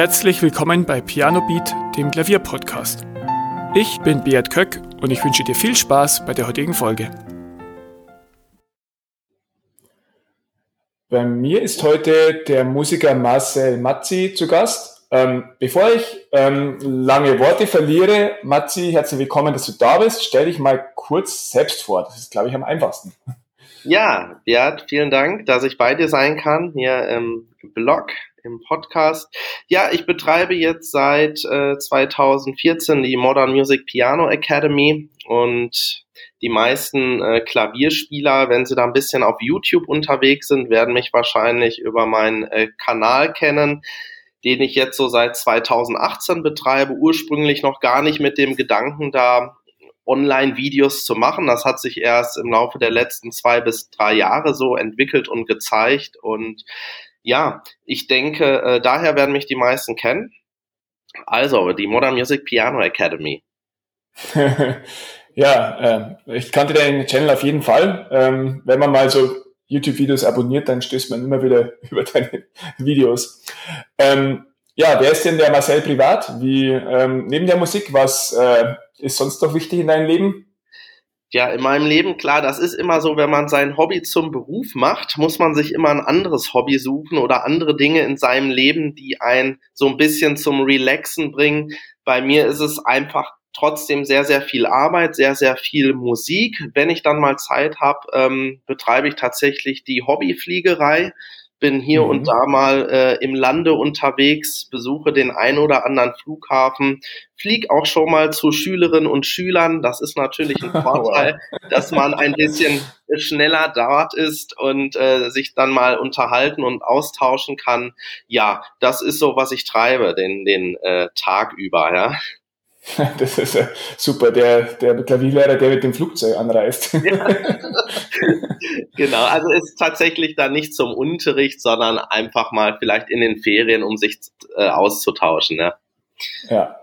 Herzlich willkommen bei Piano Beat, dem Klavierpodcast. Ich bin Beat Köck und ich wünsche dir viel Spaß bei der heutigen Folge. Bei mir ist heute der Musiker Marcel Mazzi zu Gast. Ähm, bevor ich ähm, lange Worte verliere, Mazzi, herzlich willkommen, dass du da bist. Stell dich mal kurz selbst vor. Das ist, glaube ich, am einfachsten. Ja, Beat, vielen Dank, dass ich bei dir sein kann, hier im Blog, im Podcast. Ja, ich betreibe jetzt seit äh, 2014 die Modern Music Piano Academy und die meisten äh, Klavierspieler, wenn sie da ein bisschen auf YouTube unterwegs sind, werden mich wahrscheinlich über meinen äh, Kanal kennen den ich jetzt so seit 2018 betreibe, ursprünglich noch gar nicht mit dem Gedanken da Online-Videos zu machen. Das hat sich erst im Laufe der letzten zwei bis drei Jahre so entwickelt und gezeigt. Und ja, ich denke, äh, daher werden mich die meisten kennen. Also, die Modern Music Piano Academy. ja, äh, ich kannte den Channel auf jeden Fall. Ähm, wenn man mal so YouTube-Videos abonniert, dann stößt man immer wieder über deine Videos. Ähm, ja, wer ist denn der Marcel privat? Wie ähm, neben der Musik, was äh, ist sonst noch wichtig in deinem Leben? Ja, in meinem Leben, klar, das ist immer so, wenn man sein Hobby zum Beruf macht, muss man sich immer ein anderes Hobby suchen oder andere Dinge in seinem Leben, die einen so ein bisschen zum Relaxen bringen. Bei mir ist es einfach trotzdem sehr, sehr viel Arbeit, sehr, sehr viel Musik. Wenn ich dann mal Zeit habe, ähm, betreibe ich tatsächlich die Hobbyfliegerei bin hier mhm. und da mal äh, im Lande unterwegs, besuche den ein oder anderen Flughafen, flieg auch schon mal zu Schülerinnen und Schülern. Das ist natürlich ein Vorteil, dass man ein bisschen schneller dort ist und äh, sich dann mal unterhalten und austauschen kann. Ja, das ist so, was ich treibe, den, den äh, Tag über, ja. Das ist ja super, der, der Klavierlehrer, der mit dem Flugzeug anreist. Ja. genau, also ist tatsächlich dann nicht zum Unterricht, sondern einfach mal vielleicht in den Ferien, um sich äh, auszutauschen. Ja. ja.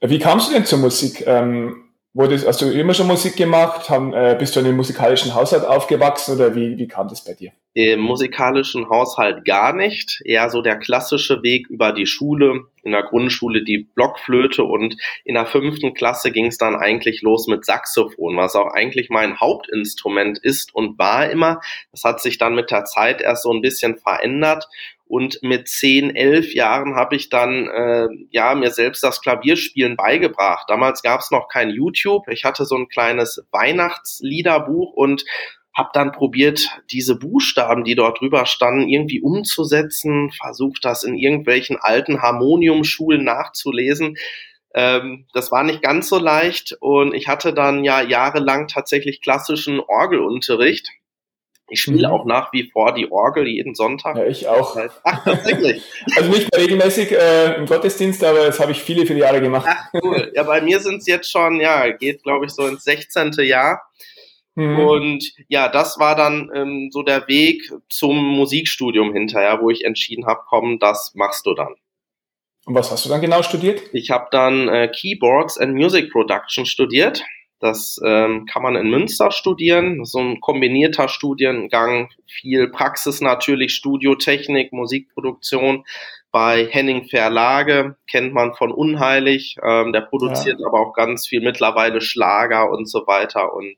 Wie kamst du denn zur Musik? Ähm, Wurdest, hast du immer schon Musik gemacht? Haben, äh, bist du in einem musikalischen Haushalt aufgewachsen oder wie, wie kam das bei dir? Im musikalischen Haushalt gar nicht. Eher so der klassische Weg über die Schule. In der Grundschule die Blockflöte und in der fünften Klasse ging es dann eigentlich los mit Saxophon, was auch eigentlich mein Hauptinstrument ist und war immer. Das hat sich dann mit der Zeit erst so ein bisschen verändert und mit zehn, elf Jahren habe ich dann äh, ja mir selbst das Klavierspielen beigebracht. Damals gab es noch kein YouTube. Ich hatte so ein kleines Weihnachtsliederbuch und habe dann probiert, diese Buchstaben, die dort drüber standen, irgendwie umzusetzen, versucht das in irgendwelchen alten Harmoniumschulen nachzulesen. Ähm, das war nicht ganz so leicht und ich hatte dann ja jahrelang tatsächlich klassischen Orgelunterricht ich spiele mhm. auch nach wie vor die Orgel jeden Sonntag. Ja, ich auch. Ach, tatsächlich. also nicht regelmäßig äh, im Gottesdienst, aber das habe ich viele, viele Jahre gemacht. Ach, cool. Ja, bei mir sind es jetzt schon, ja, geht, glaube ich, so ins 16. Jahr. Mhm. Und ja, das war dann ähm, so der Weg zum Musikstudium hinterher, wo ich entschieden habe, komm, das machst du dann. Und was hast du dann genau studiert? Ich habe dann äh, Keyboards and Music Production studiert. Das ähm, kann man in Münster studieren, so ein kombinierter Studiengang, viel Praxis natürlich, Studiotechnik, Musikproduktion. Bei Henning Verlage kennt man von Unheilig, ähm, der produziert ja. aber auch ganz viel mittlerweile Schlager und so weiter und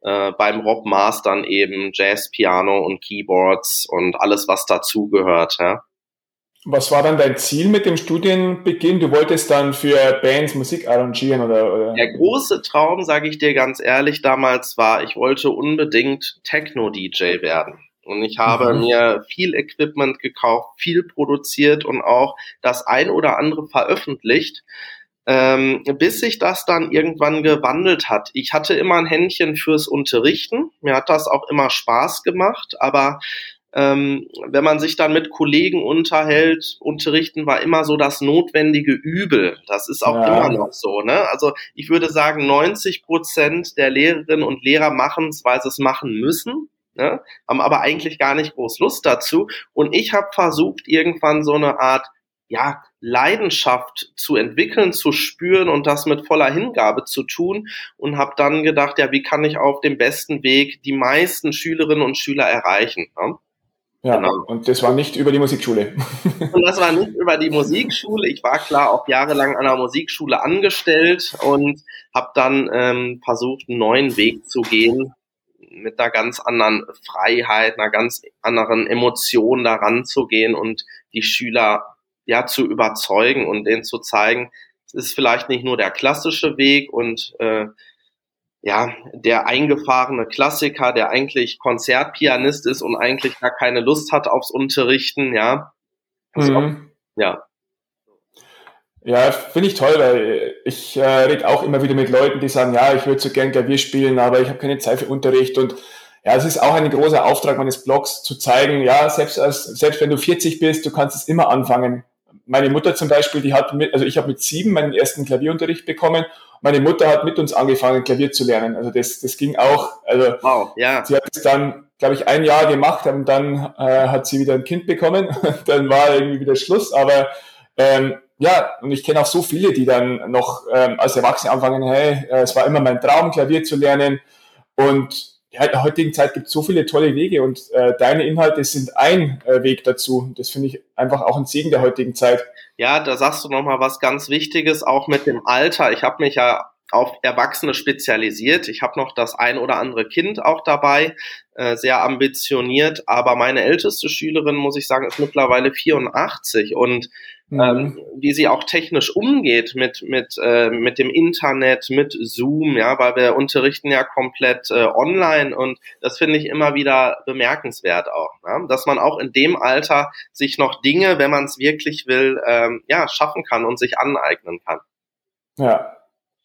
äh, beim Rob Mastern eben Jazz, Piano und Keyboards und alles, was dazugehört. Ja. Was war dann dein Ziel mit dem Studienbeginn? Du wolltest dann für Bands Musik arrangieren oder? oder? Der große Traum, sage ich dir ganz ehrlich, damals war, ich wollte unbedingt Techno-DJ werden. Und ich habe mhm. mir viel Equipment gekauft, viel produziert und auch das ein oder andere veröffentlicht, ähm, bis sich das dann irgendwann gewandelt hat. Ich hatte immer ein Händchen fürs Unterrichten. Mir hat das auch immer Spaß gemacht, aber ähm, wenn man sich dann mit Kollegen unterhält, unterrichten war immer so das notwendige Übel. Das ist auch ja. immer noch so. Ne? Also ich würde sagen, 90 Prozent der Lehrerinnen und Lehrer machen es, weil sie es machen müssen. Ne? Haben aber eigentlich gar nicht groß Lust dazu. Und ich habe versucht, irgendwann so eine Art ja, Leidenschaft zu entwickeln, zu spüren und das mit voller Hingabe zu tun und habe dann gedacht, ja, wie kann ich auf dem besten Weg die meisten Schülerinnen und Schüler erreichen? Ne? Ja, genau. und das war nicht über die Musikschule. und das war nicht über die Musikschule. Ich war klar auch jahrelang an der Musikschule angestellt und habe dann ähm, versucht, einen neuen Weg zu gehen, mit einer ganz anderen Freiheit, einer ganz anderen Emotion daran zu gehen und die Schüler ja zu überzeugen und denen zu zeigen, es ist vielleicht nicht nur der klassische Weg und äh, ja, der eingefahrene Klassiker, der eigentlich Konzertpianist ist und eigentlich gar keine Lust hat aufs Unterrichten, ja. Mhm. ja. Ja, finde ich toll, weil ich äh, rede auch immer wieder mit Leuten, die sagen, ja, ich würde so gern Klavier spielen, aber ich habe keine Zeit für Unterricht und ja, es ist auch ein großer Auftrag meines Blogs zu zeigen, ja, selbst als, selbst wenn du 40 bist, du kannst es immer anfangen. Meine Mutter zum Beispiel, die hat mit, also ich habe mit sieben meinen ersten Klavierunterricht bekommen meine Mutter hat mit uns angefangen, Klavier zu lernen. Also das, das ging auch. Also wow, ja. sie hat es dann, glaube ich, ein Jahr gemacht und dann äh, hat sie wieder ein Kind bekommen. dann war irgendwie wieder Schluss. Aber ähm, ja, und ich kenne auch so viele, die dann noch ähm, als Erwachsene anfangen, hey, äh, es war immer mein Traum, Klavier zu lernen. Und der heutigen Zeit gibt es so viele tolle Wege und äh, deine Inhalte sind ein äh, Weg dazu. Das finde ich einfach auch ein Segen der heutigen Zeit. Ja, da sagst du nochmal was ganz Wichtiges, auch mit dem Alter. Ich habe mich ja auf Erwachsene spezialisiert. Ich habe noch das ein oder andere Kind auch dabei, äh, sehr ambitioniert, aber meine älteste Schülerin, muss ich sagen, ist mittlerweile 84 und mhm. ähm, wie sie auch technisch umgeht mit, mit, äh, mit dem Internet, mit Zoom, ja, weil wir unterrichten ja komplett äh, online und das finde ich immer wieder bemerkenswert auch, ne? dass man auch in dem Alter sich noch Dinge, wenn man es wirklich will, ähm, ja, schaffen kann und sich aneignen kann. Ja,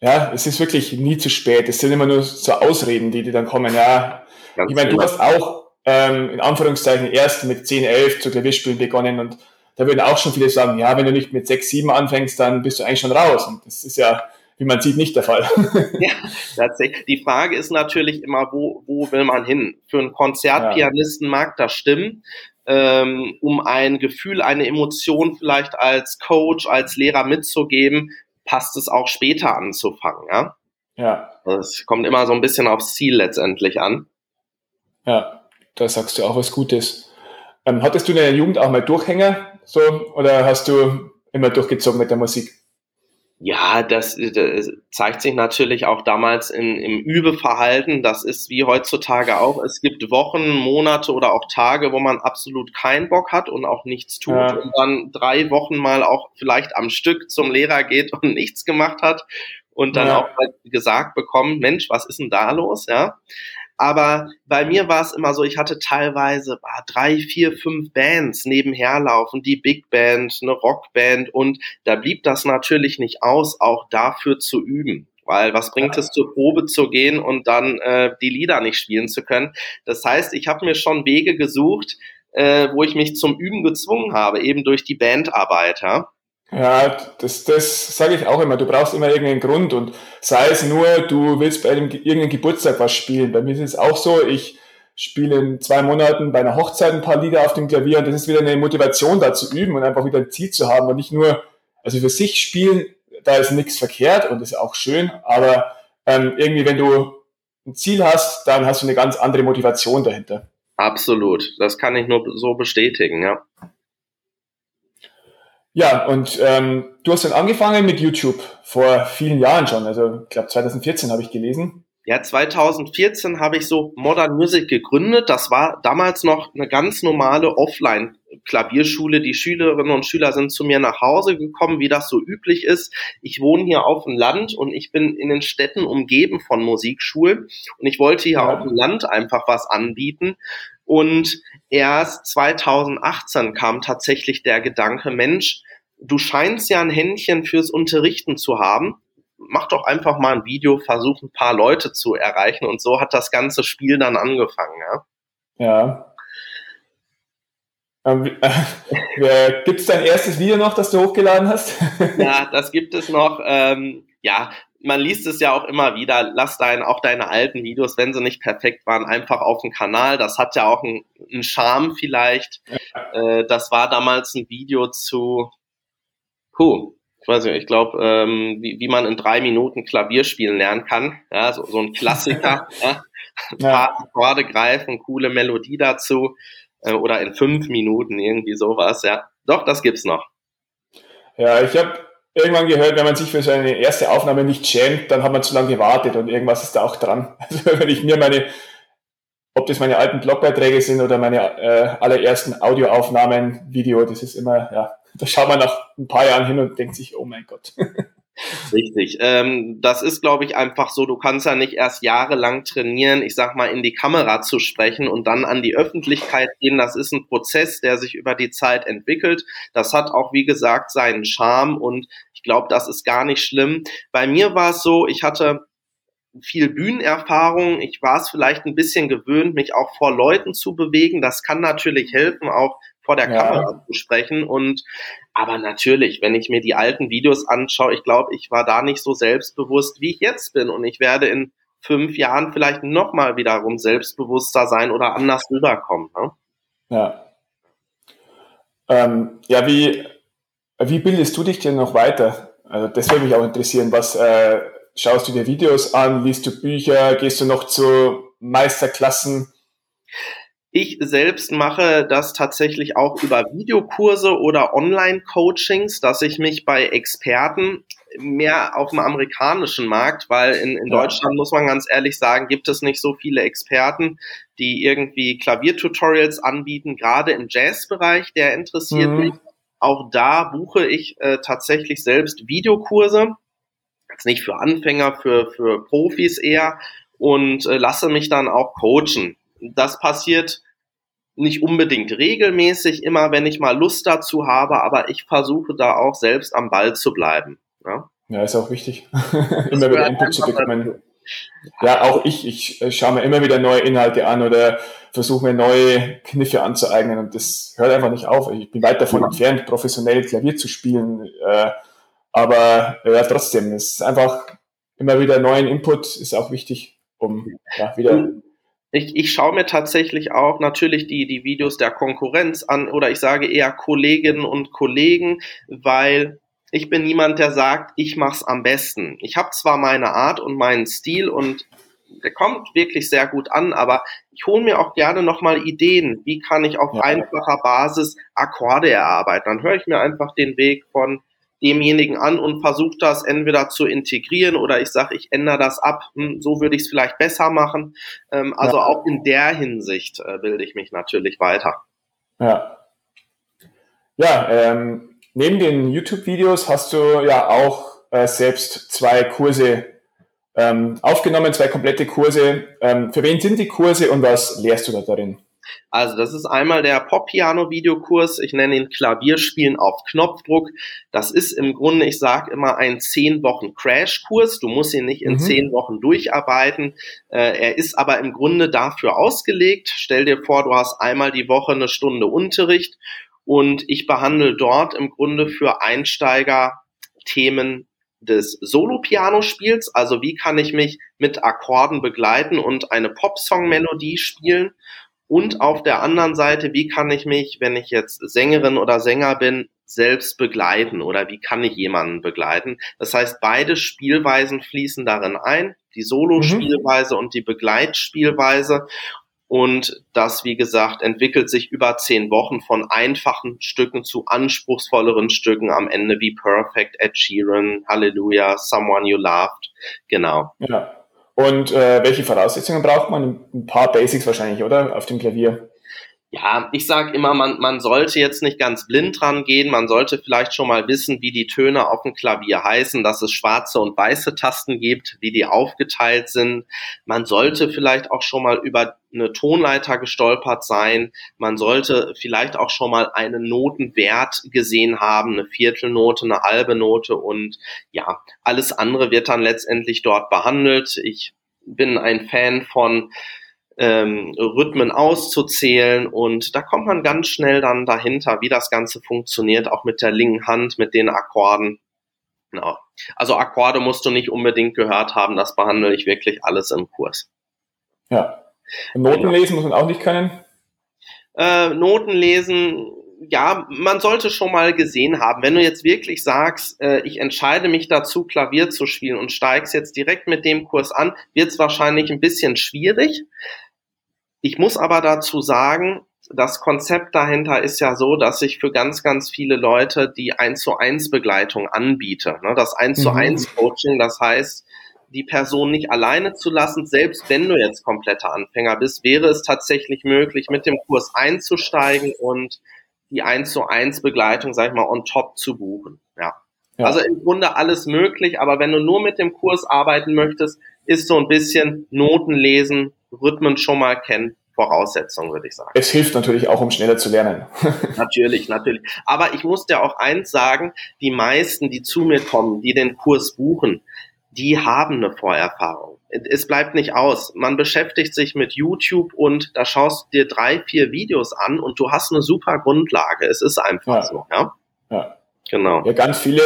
ja, es ist wirklich nie zu spät. Es sind immer nur so Ausreden, die, die dann kommen. Ja, Ganz ich meine, du hast auch ähm, in Anführungszeichen erst mit 10, 11 zu Klavierspielen begonnen und da würden auch schon viele sagen, ja, wenn du nicht mit 6, 7 anfängst, dann bist du eigentlich schon raus. Und das ist ja, wie man sieht, nicht der Fall. ja, tatsächlich. Die Frage ist natürlich immer, wo, wo will man hin? Für einen Konzertpianisten ja. mag das stimmen. Ähm, um ein Gefühl, eine Emotion vielleicht als Coach, als Lehrer mitzugeben, passt es auch später anzufangen, ja? Ja. Es kommt immer so ein bisschen aufs Ziel letztendlich an. Ja, da sagst du auch was Gutes. Ähm, hattest du in der Jugend auch mal Durchhänger so oder hast du immer durchgezogen mit der Musik? Ja, das, das, zeigt sich natürlich auch damals in, im Übeverhalten. Das ist wie heutzutage auch. Es gibt Wochen, Monate oder auch Tage, wo man absolut keinen Bock hat und auch nichts tut ja. und dann drei Wochen mal auch vielleicht am Stück zum Lehrer geht und nichts gemacht hat und dann ja. auch mal gesagt bekommt, Mensch, was ist denn da los? Ja. Aber bei mir war es immer so, ich hatte teilweise ah, drei, vier, fünf Bands nebenher laufen, die Big Band, eine Rockband und da blieb das natürlich nicht aus, auch dafür zu üben. Weil was bringt es zur Probe zu gehen und dann äh, die Lieder nicht spielen zu können? Das heißt, ich habe mir schon Wege gesucht, äh, wo ich mich zum Üben gezwungen habe, eben durch die Bandarbeit. Ja? Ja, das, das sage ich auch immer. Du brauchst immer irgendeinen Grund und sei es nur, du willst bei einem irgendeinem Geburtstag was spielen. Bei mir ist es auch so, ich spiele in zwei Monaten bei einer Hochzeit ein paar Lieder auf dem Klavier und das ist wieder eine Motivation da zu üben und einfach wieder ein Ziel zu haben und nicht nur, also für sich spielen, da ist nichts verkehrt und ist auch schön, aber ähm, irgendwie, wenn du ein Ziel hast, dann hast du eine ganz andere Motivation dahinter. Absolut, das kann ich nur so bestätigen, ja. Ja, und ähm, du hast dann angefangen mit YouTube vor vielen Jahren schon. Also ich glaube 2014 habe ich gelesen. Ja, 2014 habe ich so Modern Music gegründet. Das war damals noch eine ganz normale Offline-Klavierschule. Die Schülerinnen und Schüler sind zu mir nach Hause gekommen, wie das so üblich ist. Ich wohne hier auf dem Land und ich bin in den Städten umgeben von Musikschulen. Und ich wollte hier ja. auf dem Land einfach was anbieten. Und erst 2018 kam tatsächlich der Gedanke, Mensch, du scheinst ja ein Händchen fürs Unterrichten zu haben. Mach doch einfach mal ein Video, versuch ein paar Leute zu erreichen und so hat das ganze Spiel dann angefangen, ja. Ja. Ähm, äh, gibt es dein erstes Video noch, das du hochgeladen hast? ja, das gibt es noch. Ähm, ja, man liest es ja auch immer wieder, lass dein, auch deine alten Videos, wenn sie nicht perfekt waren, einfach auf den Kanal. Das hat ja auch einen, einen Charme vielleicht. Ja. Äh, das war damals ein Video zu, puh, ich weiß nicht, ich glaube, ähm, wie, wie man in drei Minuten Klavier spielen lernen kann. Ja, so, so ein Klassiker. ja. ja. Akkorde greifen, coole Melodie dazu. Äh, oder in fünf Minuten, irgendwie sowas, ja. Doch, das gibt's noch. Ja, ich habe irgendwann gehört, wenn man sich für so eine erste Aufnahme nicht schämt, dann hat man zu lange gewartet und irgendwas ist da auch dran. Also wenn ich mir meine, ob das meine alten Blogbeiträge sind oder meine äh, allerersten Audioaufnahmen, Video, das ist immer, ja, da schaut man nach ein paar Jahren hin und denkt sich, oh mein Gott. Richtig. Ähm, das ist, glaube ich, einfach so, du kannst ja nicht erst jahrelang trainieren, ich sag mal, in die Kamera zu sprechen und dann an die Öffentlichkeit gehen. Das ist ein Prozess, der sich über die Zeit entwickelt. Das hat auch, wie gesagt, seinen Charme und ich glaube, das ist gar nicht schlimm. Bei mir war es so, ich hatte viel Bühnenerfahrung. Ich war es vielleicht ein bisschen gewöhnt, mich auch vor Leuten zu bewegen. Das kann natürlich helfen, auch vor der ja. Kamera zu sprechen. Und aber natürlich, wenn ich mir die alten Videos anschaue, ich glaube, ich war da nicht so selbstbewusst, wie ich jetzt bin. Und ich werde in fünf Jahren vielleicht nochmal wiederum selbstbewusster sein oder anders rüberkommen. Ne? Ja. Ähm, ja, wie, wie bildest du dich denn noch weiter? Also das würde mich auch interessieren. Was äh, schaust du dir Videos an, liest du Bücher, gehst du noch zu Meisterklassen? Ich selbst mache das tatsächlich auch über Videokurse oder Online-Coachings, dass ich mich bei Experten mehr auf dem amerikanischen Markt, weil in, in Deutschland muss man ganz ehrlich sagen, gibt es nicht so viele Experten, die irgendwie Klaviertutorials anbieten, gerade im Jazzbereich, der interessiert mhm. mich. Auch da buche ich äh, tatsächlich selbst Videokurse, jetzt nicht für Anfänger, für, für Profis eher und äh, lasse mich dann auch coachen das passiert nicht unbedingt regelmäßig, immer wenn ich mal Lust dazu habe, aber ich versuche da auch selbst am Ball zu bleiben. Ja, ja ist auch wichtig, immer wieder Input zu bekommen. Ja, auch ich, ich äh, schaue mir immer wieder neue Inhalte an oder versuche mir neue Kniffe anzueignen und das hört einfach nicht auf. Ich bin weit davon entfernt, professionell Klavier zu spielen, äh, aber ja, trotzdem, es ist einfach immer wieder neuen Input ist auch wichtig, um ja, wieder ich, ich schaue mir tatsächlich auch natürlich die, die Videos der Konkurrenz an oder ich sage eher Kolleginnen und Kollegen, weil ich bin niemand, der sagt, ich mach's am besten. Ich habe zwar meine Art und meinen Stil und der kommt wirklich sehr gut an, aber ich hole mir auch gerne nochmal Ideen. Wie kann ich auf ja. einfacher Basis Akkorde erarbeiten? Dann höre ich mir einfach den Weg von demjenigen an und versuche das entweder zu integrieren oder ich sage, ich ändere das ab, hm, so würde ich es vielleicht besser machen. Ähm, also ja. auch in der Hinsicht äh, bilde ich mich natürlich weiter. Ja. Ja, ähm, neben den YouTube-Videos hast du ja auch äh, selbst zwei Kurse ähm, aufgenommen, zwei komplette Kurse. Ähm, für wen sind die Kurse und was lehrst du da darin? Also das ist einmal der Pop-Piano-Videokurs, ich nenne ihn Klavierspielen auf Knopfdruck. Das ist im Grunde, ich sage immer, ein zehn Wochen Crash-Kurs. Du musst ihn nicht in mhm. zehn Wochen durcharbeiten. Äh, er ist aber im Grunde dafür ausgelegt. Stell dir vor, du hast einmal die Woche eine Stunde Unterricht und ich behandle dort im Grunde für Einsteiger Themen des Solo-Piano-Spiels, also wie kann ich mich mit Akkorden begleiten und eine Pop-Song-Melodie spielen und auf der anderen Seite, wie kann ich mich, wenn ich jetzt Sängerin oder Sänger bin, selbst begleiten oder wie kann ich jemanden begleiten? Das heißt, beide Spielweisen fließen darin ein, die Solo-Spielweise mhm. und die Begleitspielweise. Und das, wie gesagt, entwickelt sich über zehn Wochen von einfachen Stücken zu anspruchsvolleren Stücken am Ende wie Perfect, Ed Sheeran, Hallelujah, Someone You Loved. Genau. Ja. Und äh, welche Voraussetzungen braucht man? Ein paar Basics wahrscheinlich, oder? Auf dem Klavier. Ja, ich sage immer, man, man sollte jetzt nicht ganz blind dran gehen. Man sollte vielleicht schon mal wissen, wie die Töne auf dem Klavier heißen, dass es schwarze und weiße Tasten gibt, wie die aufgeteilt sind. Man sollte vielleicht auch schon mal über eine Tonleiter gestolpert sein. Man sollte vielleicht auch schon mal einen Notenwert gesehen haben, eine Viertelnote, eine halbe Note und ja, alles andere wird dann letztendlich dort behandelt. Ich bin ein Fan von ähm, Rhythmen auszuzählen und da kommt man ganz schnell dann dahinter, wie das Ganze funktioniert, auch mit der linken Hand, mit den Akkorden. Genau. Also Akkorde musst du nicht unbedingt gehört haben, das behandle ich wirklich alles im Kurs. Ja. Noten lesen muss man auch nicht können? Äh, Noten lesen, ja, man sollte schon mal gesehen haben. Wenn du jetzt wirklich sagst, äh, ich entscheide mich dazu, Klavier zu spielen und steigst jetzt direkt mit dem Kurs an, wird es wahrscheinlich ein bisschen schwierig. Ich muss aber dazu sagen, das Konzept dahinter ist ja so, dass ich für ganz, ganz viele Leute die 1 zu 1 Begleitung anbiete. Ne? Das 1 zu 1 mhm. Coaching, das heißt, die Person nicht alleine zu lassen, selbst wenn du jetzt kompletter Anfänger bist, wäre es tatsächlich möglich, mit dem Kurs einzusteigen und die 1 zu 1 Begleitung, sag ich mal, on top zu buchen. Ja. ja. Also im Grunde alles möglich, aber wenn du nur mit dem Kurs arbeiten möchtest, ist so ein bisschen Noten lesen, Rhythmen schon mal kennen, Voraussetzung, würde ich sagen. Es hilft natürlich auch, um schneller zu lernen. natürlich, natürlich. Aber ich muss dir auch eins sagen, die meisten, die zu mir kommen, die den Kurs buchen, die haben eine Vorerfahrung. Es bleibt nicht aus. Man beschäftigt sich mit YouTube und da schaust du dir drei, vier Videos an und du hast eine super Grundlage. Es ist einfach ja. so, ja. Ja. Genau. Ja, ganz viele,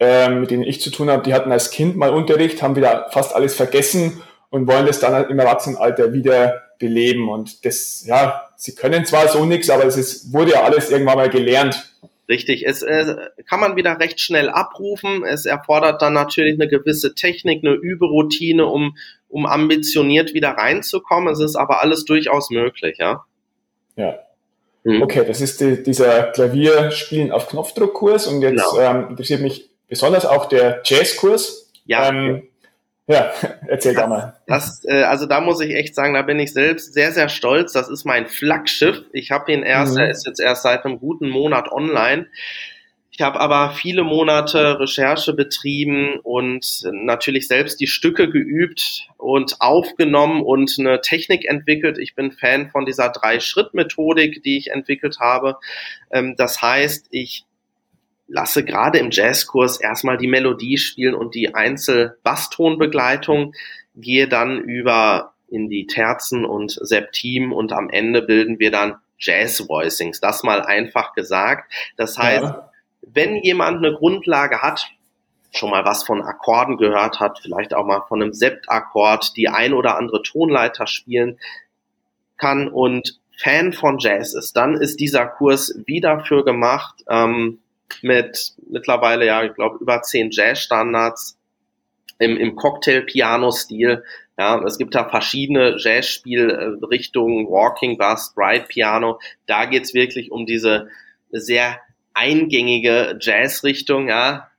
äh, mit denen ich zu tun habe, die hatten als Kind mal Unterricht, haben wieder fast alles vergessen und wollen das dann halt im Erwachsenenalter wieder beleben. Und das, ja, sie können zwar so nichts, aber es ist, wurde ja alles irgendwann mal gelernt. Richtig, es äh, kann man wieder recht schnell abrufen. Es erfordert dann natürlich eine gewisse Technik, eine Überoutine, um, um ambitioniert wieder reinzukommen. Es ist aber alles durchaus möglich, ja. Ja. Hm. Okay, das ist die, dieser Klavierspielen auf Knopfdruckkurs und jetzt genau. ähm, interessiert mich besonders auch der Jazzkurs. Ja. Ähm, ja, erzähl das, da mal. Das, äh, also da muss ich echt sagen, da bin ich selbst sehr, sehr stolz. Das ist mein Flaggschiff. Ich habe ihn erst, mhm. er ist jetzt erst seit einem guten Monat online. Ich habe aber viele Monate Recherche betrieben und natürlich selbst die Stücke geübt und aufgenommen und eine Technik entwickelt. Ich bin Fan von dieser Drei-Schritt-Methodik, die ich entwickelt habe. Ähm, das heißt, ich lasse gerade im Jazzkurs erstmal die Melodie spielen und die Einzel-Basstonbegleitung, gehe dann über in die Terzen und Septim und am Ende bilden wir dann Jazz-Voicings. Das mal einfach gesagt. Das heißt, ja. wenn jemand eine Grundlage hat, schon mal was von Akkorden gehört hat, vielleicht auch mal von einem Septakkord, die ein oder andere Tonleiter spielen kann und Fan von Jazz ist, dann ist dieser Kurs wieder für gemacht. Ähm, mit mittlerweile, ja, ich glaube, über zehn Jazzstandards im, im Cocktail-Piano-Stil. Ja, es gibt da verschiedene Jazzspielrichtungen, Walking Bass, Ride Piano. Da geht's wirklich um diese sehr eingängige Jazzrichtung, ja,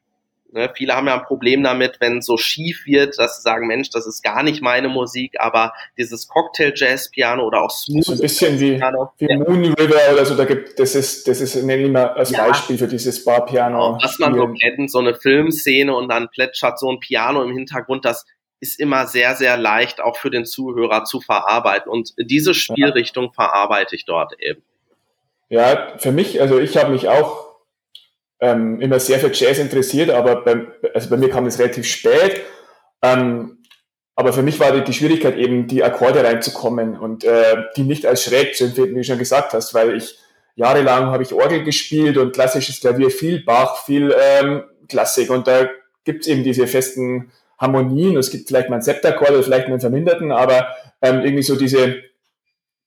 Ne, viele haben ja ein Problem damit, wenn es so schief wird, dass sie sagen, Mensch, das ist gar nicht meine Musik, aber dieses Cocktail-Jazz-Piano oder auch Smooth. So ein bisschen wie, wie ja. Moon River oder so, da gibt, das ist, das ist, nenne ich mal als ja. Beispiel für dieses Bar-Piano. Was man so kennt, so eine Filmszene und dann plätschert so ein Piano im Hintergrund, das ist immer sehr, sehr leicht auch für den Zuhörer zu verarbeiten. Und diese Spielrichtung ja. verarbeite ich dort eben. Ja, für mich, also ich habe mich auch ähm, immer sehr für Jazz interessiert, aber bei, also bei mir kam es relativ spät. Ähm, aber für mich war die, die Schwierigkeit eben, die Akkorde reinzukommen und äh, die nicht als schräg zu empfinden, wie du schon gesagt hast, weil ich jahrelang habe ich Orgel gespielt und klassisches Klavier, viel Bach, viel ähm, Klassik und da gibt es eben diese festen Harmonien. Es gibt vielleicht mal einen Septakkord oder vielleicht mal einen verminderten, aber ähm, irgendwie so diese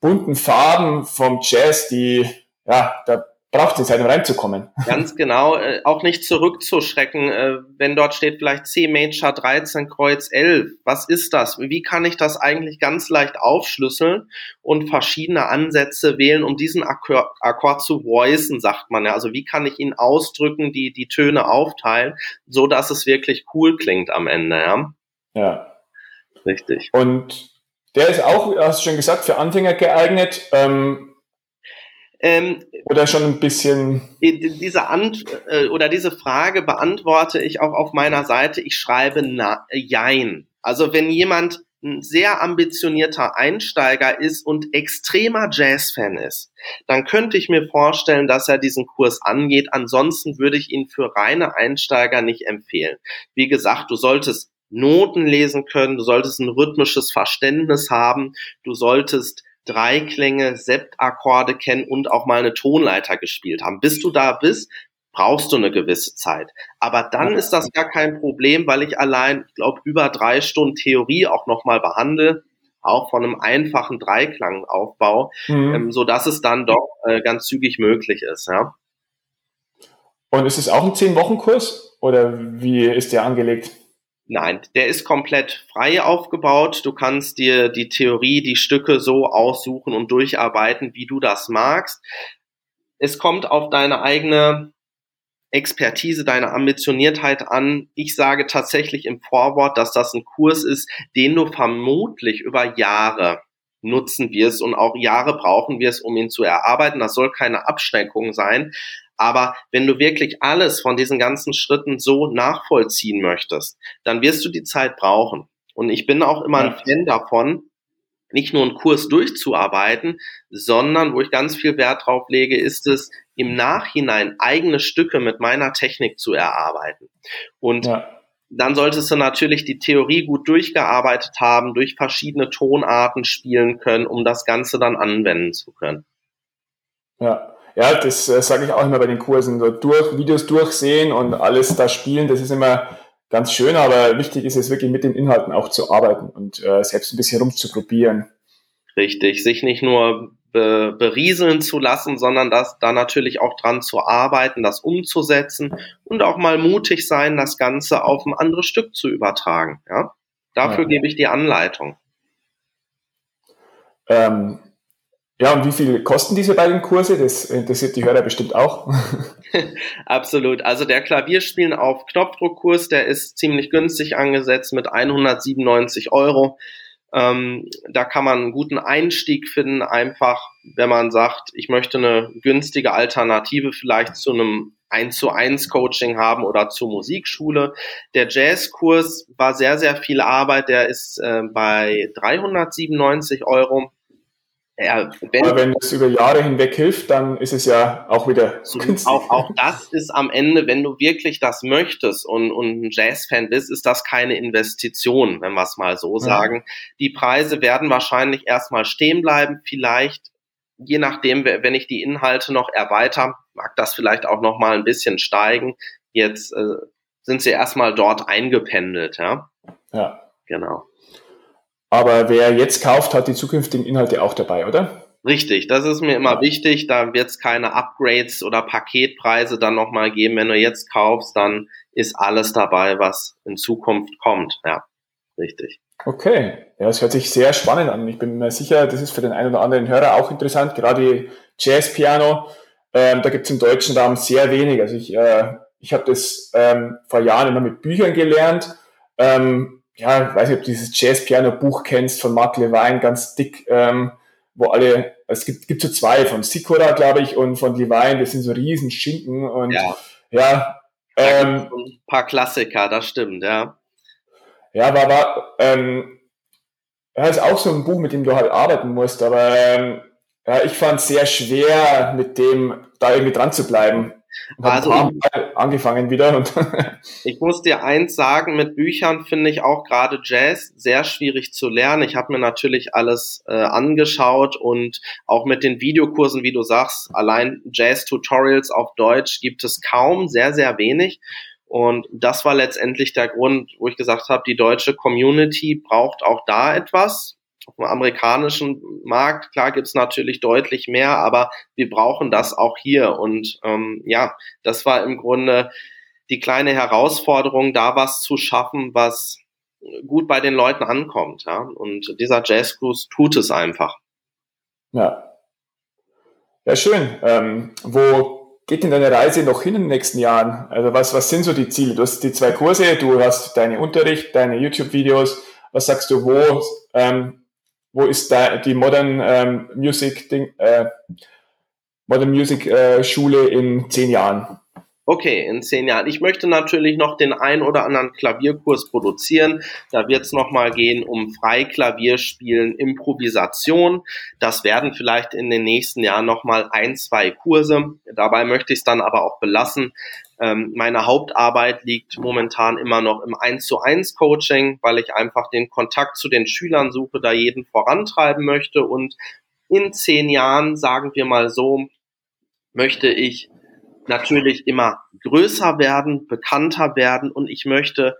bunten Farben vom Jazz, die, ja, da braucht es Zeit, um reinzukommen. Ganz genau, äh, auch nicht zurückzuschrecken, äh, wenn dort steht vielleicht C Major 13 Kreuz 11. Was ist das? Wie kann ich das eigentlich ganz leicht aufschlüsseln und verschiedene Ansätze wählen, um diesen Akkord, Akkord zu voicen, sagt man ja. Also wie kann ich ihn ausdrücken, die, die Töne aufteilen, so dass es wirklich cool klingt am Ende, ja? Ja. Richtig. Und der ist auch, hast du schon gesagt, für Anfänger geeignet. Ähm, ähm, oder schon ein bisschen. Diese Ant äh, oder diese Frage beantworte ich auch auf meiner Seite. Ich schreibe na, Jein. Also wenn jemand ein sehr ambitionierter Einsteiger ist und extremer Jazz-Fan ist, dann könnte ich mir vorstellen, dass er diesen Kurs angeht. Ansonsten würde ich ihn für reine Einsteiger nicht empfehlen. Wie gesagt, du solltest Noten lesen können, du solltest ein rhythmisches Verständnis haben, du solltest Dreiklänge, Septakkorde kennen und auch mal eine Tonleiter gespielt haben. Bis du da bist, brauchst du eine gewisse Zeit. Aber dann ist das gar kein Problem, weil ich allein, ich glaube, über drei Stunden Theorie auch nochmal behandle, auch von einem einfachen Dreiklangaufbau, mhm. ähm, so dass es dann doch äh, ganz zügig möglich ist. Ja. Und ist es auch ein Zehn-Wochen-Kurs oder wie ist der angelegt? Nein, der ist komplett frei aufgebaut. Du kannst dir die Theorie, die Stücke so aussuchen und durcharbeiten, wie du das magst. Es kommt auf deine eigene Expertise, deine Ambitioniertheit an. Ich sage tatsächlich im Vorwort, dass das ein Kurs ist, den du vermutlich über Jahre nutzen wirst und auch Jahre brauchen wirst, um ihn zu erarbeiten. Das soll keine Abschreckung sein. Aber wenn du wirklich alles von diesen ganzen Schritten so nachvollziehen möchtest, dann wirst du die Zeit brauchen. Und ich bin auch immer ein Fan davon, nicht nur einen Kurs durchzuarbeiten, sondern wo ich ganz viel Wert drauf lege, ist es im Nachhinein eigene Stücke mit meiner Technik zu erarbeiten. Und ja. dann solltest du natürlich die Theorie gut durchgearbeitet haben, durch verschiedene Tonarten spielen können, um das Ganze dann anwenden zu können. Ja, ja, das äh, sage ich auch immer bei den Kursen. So durch, Videos durchsehen und alles da spielen, das ist immer ganz schön, aber wichtig ist es wirklich mit den Inhalten auch zu arbeiten und äh, selbst ein bisschen rumzuprobieren. Richtig, sich nicht nur be berieseln zu lassen, sondern das da natürlich auch dran zu arbeiten, das umzusetzen und auch mal mutig sein, das Ganze auf ein anderes Stück zu übertragen. Ja? Dafür ja. gebe ich die Anleitung. Ähm, ja, und wie viel kosten diese beiden Kurse? Das interessiert die Hörer bestimmt auch. Absolut. Also der Klavierspielen auf Knopfdruckkurs, der ist ziemlich günstig angesetzt mit 197 Euro. Ähm, da kann man einen guten Einstieg finden, einfach wenn man sagt, ich möchte eine günstige Alternative vielleicht zu einem 1 zu 1 Coaching haben oder zur Musikschule. Der Jazzkurs war sehr, sehr viel Arbeit. Der ist äh, bei 397 Euro ja, wenn, Aber wenn es über Jahre hinweg hilft, dann ist es ja auch wieder günstig. Auch, auch das ist am Ende, wenn du wirklich das möchtest und, und ein Jazz-Fan bist, ist das keine Investition, wenn wir es mal so sagen. Ja. Die Preise werden wahrscheinlich erstmal stehen bleiben, vielleicht je nachdem, wenn ich die Inhalte noch erweitere, mag das vielleicht auch noch mal ein bisschen steigen. Jetzt äh, sind sie erstmal dort eingependelt, ja. Ja. Genau. Aber wer jetzt kauft, hat die zukünftigen Inhalte auch dabei, oder? Richtig, das ist mir immer wichtig. Da wird es keine Upgrades oder Paketpreise dann nochmal geben. Wenn du jetzt kaufst, dann ist alles dabei, was in Zukunft kommt. Ja, richtig. Okay, ja, es hört sich sehr spannend an. Ich bin mir sicher, das ist für den einen oder anderen Hörer auch interessant. Gerade Jazz-Piano, ähm, da gibt es im deutschen Raum sehr wenig. Also ich, äh, ich habe das ähm, vor Jahren immer mit Büchern gelernt. Ähm, ja, ich weiß nicht, ob du dieses Jazz-Piano-Buch kennst von Mark Levine, ganz dick, ähm, wo alle, es gibt, gibt so zwei, von Sikora, glaube ich, und von Levine, das sind so riesen Schinken und ja, ja ähm, ein paar Klassiker, das stimmt, ja. Ja, war, war ähm, ja, ist auch so ein Buch, mit dem du halt arbeiten musst, aber ähm, ja, ich fand es sehr schwer, mit dem da irgendwie dran zu bleiben. Also angefangen wieder. Und ich muss dir eins sagen, mit Büchern finde ich auch gerade Jazz sehr schwierig zu lernen. Ich habe mir natürlich alles äh, angeschaut und auch mit den Videokursen, wie du sagst, allein Jazz-Tutorials auf Deutsch gibt es kaum, sehr, sehr wenig. Und das war letztendlich der Grund, wo ich gesagt habe, die deutsche Community braucht auch da etwas auf dem amerikanischen Markt, klar gibt's natürlich deutlich mehr, aber wir brauchen das auch hier. Und ähm, ja, das war im Grunde die kleine Herausforderung, da was zu schaffen, was gut bei den Leuten ankommt. Ja? Und dieser Jazz Cruise tut es einfach. Ja. Ja, schön. Ähm, wo geht denn deine Reise noch hin in den nächsten Jahren? Also was, was sind so die Ziele? Du hast die zwei Kurse, du hast deine Unterricht, deine YouTube-Videos. Was sagst du, wo ähm, wo ist da die Modern ähm, Music Ding, äh, Modern Music äh, Schule in zehn Jahren? Okay, in zehn Jahren. Ich möchte natürlich noch den ein oder anderen Klavierkurs produzieren. Da wird es nochmal gehen um Freiklavierspielen, Improvisation. Das werden vielleicht in den nächsten Jahren nochmal ein, zwei Kurse. Dabei möchte ich es dann aber auch belassen. Ähm, meine Hauptarbeit liegt momentan immer noch im 1 zu 1 Coaching, weil ich einfach den Kontakt zu den Schülern suche, da jeden vorantreiben möchte. Und in zehn Jahren, sagen wir mal so, möchte ich natürlich immer größer werden, bekannter werden und ich möchte,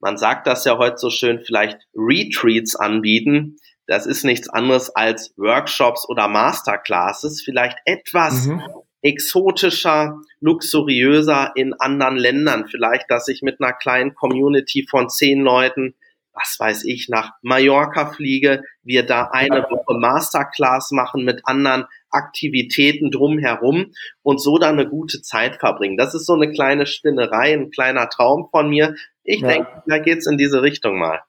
man sagt das ja heute so schön, vielleicht Retreats anbieten. Das ist nichts anderes als Workshops oder Masterclasses, vielleicht etwas mhm exotischer, luxuriöser in anderen Ländern. Vielleicht, dass ich mit einer kleinen Community von zehn Leuten was weiß ich, nach Mallorca fliege, wir da eine Woche Masterclass machen mit anderen Aktivitäten drumherum und so dann eine gute Zeit verbringen. Das ist so eine kleine Spinnerei, ein kleiner Traum von mir. Ich ja. denke, da geht's in diese Richtung mal.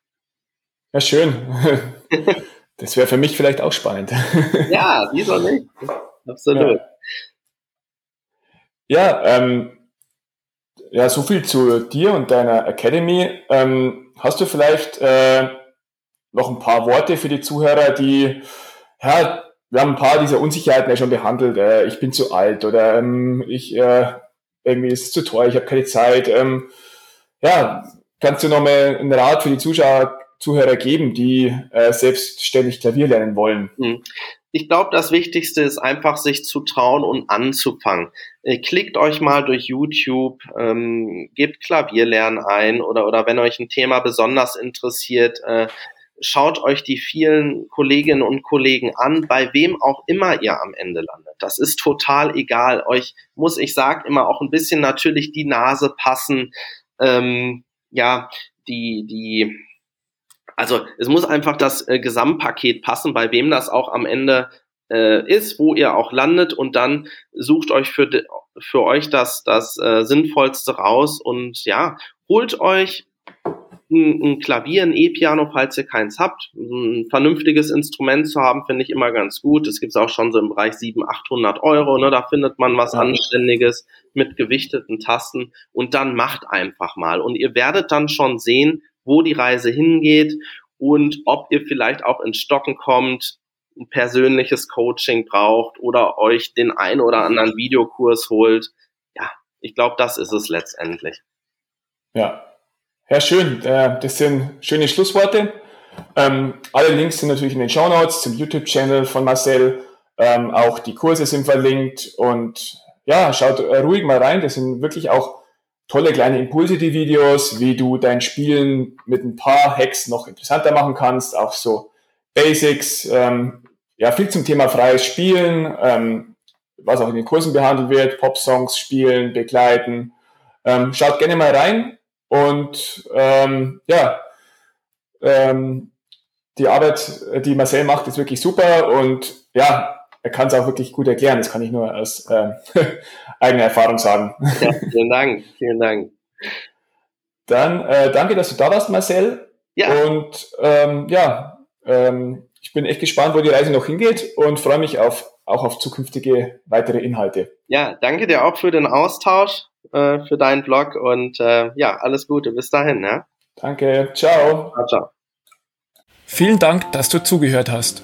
Ja, schön. Das wäre für mich vielleicht auch spannend. Ja, wieso nicht? Absolut. Ja, ja, ähm, ja so viel zu dir und deiner Academy. Ähm, Hast du vielleicht äh, noch ein paar Worte für die Zuhörer, die, ja, wir haben ein paar dieser Unsicherheiten ja schon behandelt. Äh, ich bin zu alt oder ähm, ich äh, irgendwie ist es zu teuer, ich habe keine Zeit. Ähm, ja, kannst du noch mal einen Rat für die Zuschauer, Zuhörer geben, die äh, selbstständig Klavier lernen wollen? Ich glaube, das Wichtigste ist einfach, sich zu trauen und anzufangen. Äh, klickt euch mal durch YouTube, ähm, gebt Klavierlernen ein oder, oder wenn euch ein Thema besonders interessiert, äh, schaut euch die vielen Kolleginnen und Kollegen an, bei wem auch immer ihr am Ende landet. Das ist total egal. Euch muss, ich sag immer, auch ein bisschen natürlich die Nase passen. Ähm, ja, die, die, also es muss einfach das äh, Gesamtpaket passen, bei wem das auch am Ende äh, ist, wo ihr auch landet und dann sucht euch für, für euch das, das äh, Sinnvollste raus und ja, holt euch ein, ein Klavier, ein E-Piano, falls ihr keins habt. Ein vernünftiges Instrument zu haben, finde ich immer ganz gut. Das gibt es auch schon so im Bereich 700, 800 Euro. Ne? Da findet man was Anständiges mit gewichteten Tasten und dann macht einfach mal. Und ihr werdet dann schon sehen, wo die Reise hingeht und ob ihr vielleicht auch ins Stocken kommt, ein persönliches Coaching braucht oder euch den ein oder anderen Videokurs holt. Ja, ich glaube, das ist es letztendlich. Ja, ja, schön. Äh, das sind schöne Schlussworte. Ähm, alle Links sind natürlich in den Show Notes zum YouTube-Channel von Marcel. Ähm, auch die Kurse sind verlinkt und ja, schaut ruhig mal rein. Das sind wirklich auch tolle kleine Impulse, die Videos, wie du dein Spielen mit ein paar Hacks noch interessanter machen kannst, auch so Basics, ähm, ja, viel zum Thema freies Spielen, ähm, was auch in den Kursen behandelt wird, Pop-Songs spielen, begleiten. Ähm, schaut gerne mal rein und ähm, ja, ähm, die Arbeit, die Marcel macht, ist wirklich super und ja, er kann es auch wirklich gut erklären. Das kann ich nur aus äh, eigener Erfahrung sagen. Ja, vielen Dank, vielen Dank. Dann äh, danke, dass du da warst, Marcel. Ja. Und ähm, ja, ähm, ich bin echt gespannt, wo die Reise noch hingeht und freue mich auf, auch auf zukünftige weitere Inhalte. Ja, danke dir auch für den Austausch, äh, für deinen Blog und äh, ja, alles Gute. Bis dahin. Ja? Danke. Ciao. Ciao, ciao. Vielen Dank, dass du zugehört hast.